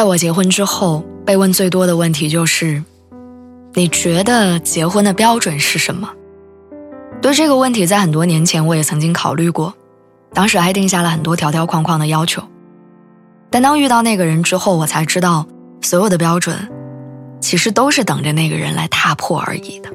在我结婚之后，被问最多的问题就是：你觉得结婚的标准是什么？对这个问题，在很多年前我也曾经考虑过，当时还定下了很多条条框框的要求。但当遇到那个人之后，我才知道，所有的标准，其实都是等着那个人来踏破而已的。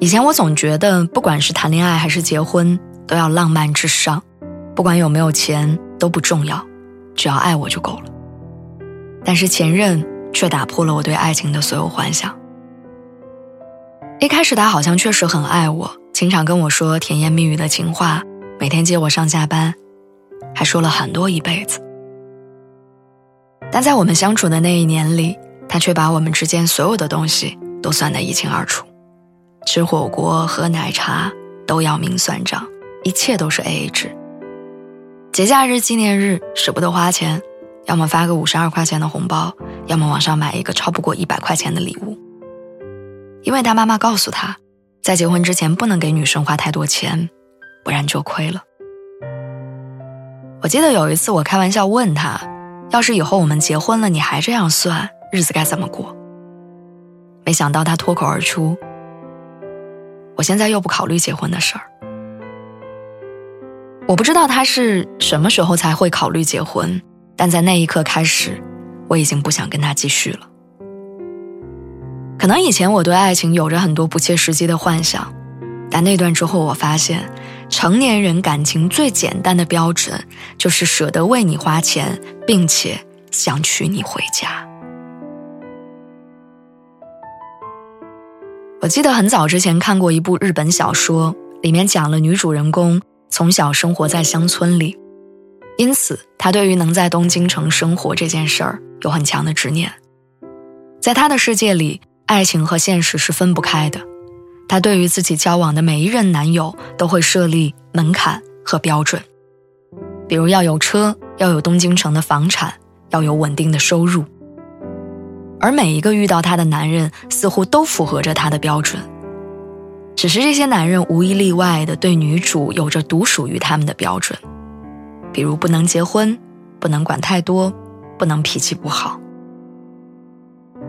以前我总觉得，不管是谈恋爱还是结婚，都要浪漫至上，不管有没有钱都不重要。只要爱我就够了，但是前任却打破了我对爱情的所有幻想。一开始他好像确实很爱我，经常跟我说甜言蜜语的情话，每天接我上下班，还说了很多一辈子。但在我们相处的那一年里，他却把我们之间所有的东西都算得一清二楚，吃火锅、喝奶茶都要明算账，一切都是 AA 制。节假日、纪念日舍不得花钱，要么发个五十二块钱的红包，要么网上买一个超不过一百块钱的礼物。因为他妈妈告诉他，在结婚之前不能给女生花太多钱，不然就亏了。我记得有一次我开玩笑问他，要是以后我们结婚了，你还这样算，日子该怎么过？没想到他脱口而出：“我现在又不考虑结婚的事儿。”我不知道他是什么时候才会考虑结婚，但在那一刻开始，我已经不想跟他继续了。可能以前我对爱情有着很多不切实际的幻想，但那段之后，我发现成年人感情最简单的标准就是舍得为你花钱，并且想娶你回家。我记得很早之前看过一部日本小说，里面讲了女主人公。从小生活在乡村里，因此他对于能在东京城生活这件事儿有很强的执念。在他的世界里，爱情和现实是分不开的。他对于自己交往的每一任男友都会设立门槛和标准，比如要有车，要有东京城的房产，要有稳定的收入。而每一个遇到他的男人，似乎都符合着他的标准。只是这些男人无一例外的对女主有着独属于他们的标准，比如不能结婚，不能管太多，不能脾气不好。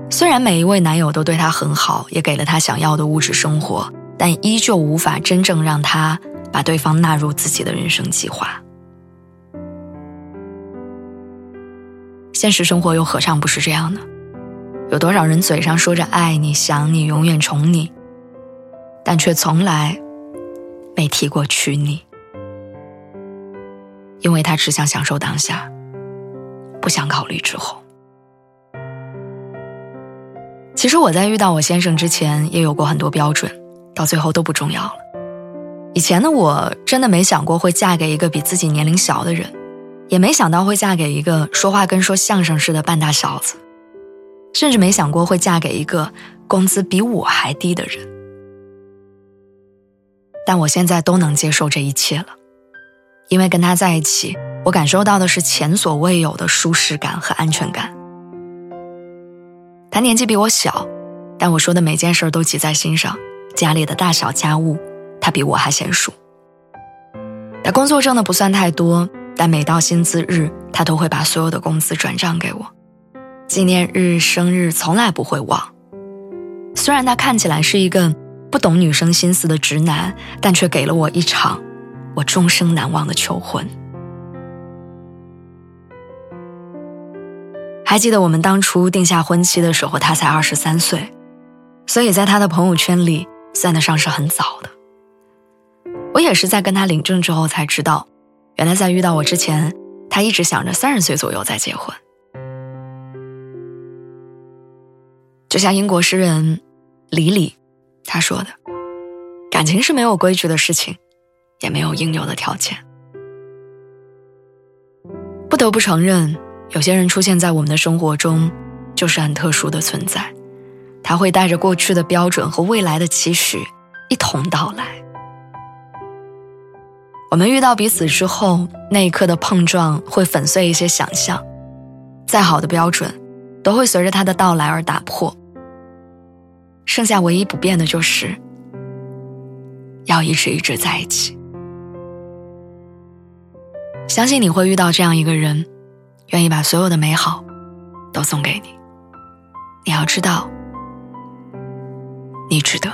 虽然每一位男友都对她很好，也给了她想要的物质生活，但依旧无法真正让她把对方纳入自己的人生计划。现实生活又何尝不是这样呢？有多少人嘴上说着爱你、想你、永远宠你？但却从来没提过娶你，因为他只想享受当下，不想考虑之后。其实我在遇到我先生之前，也有过很多标准，到最后都不重要了。以前的我真的没想过会嫁给一个比自己年龄小的人，也没想到会嫁给一个说话跟说相声似的半大小子，甚至没想过会嫁给一个工资比我还低的人。但我现在都能接受这一切了，因为跟他在一起，我感受到的是前所未有的舒适感和安全感。他年纪比我小，但我说的每件事都记在心上，家里的大小家务，他比我还娴熟。他工作挣的不算太多，但每到薪资日，他都会把所有的工资转账给我，纪念日、生日从来不会忘。虽然他看起来是一个。不懂女生心思的直男，但却给了我一场我终生难忘的求婚。还记得我们当初定下婚期的时候，他才二十三岁，所以在他的朋友圈里算得上是很早的。我也是在跟他领证之后才知道，原来在遇到我之前，他一直想着三十岁左右再结婚。就像英国诗人李李。他说的：“感情是没有规矩的事情，也没有应有的条件。不得不承认，有些人出现在我们的生活中，就是很特殊的存在。他会带着过去的标准和未来的期许一同到来。我们遇到彼此之后，那一刻的碰撞会粉碎一些想象，再好的标准，都会随着他的到来而打破。剩下唯一不变的就是，要一直一直在一起。相信你会遇到这样一个人，愿意把所有的美好都送给你。你要知道。你值得。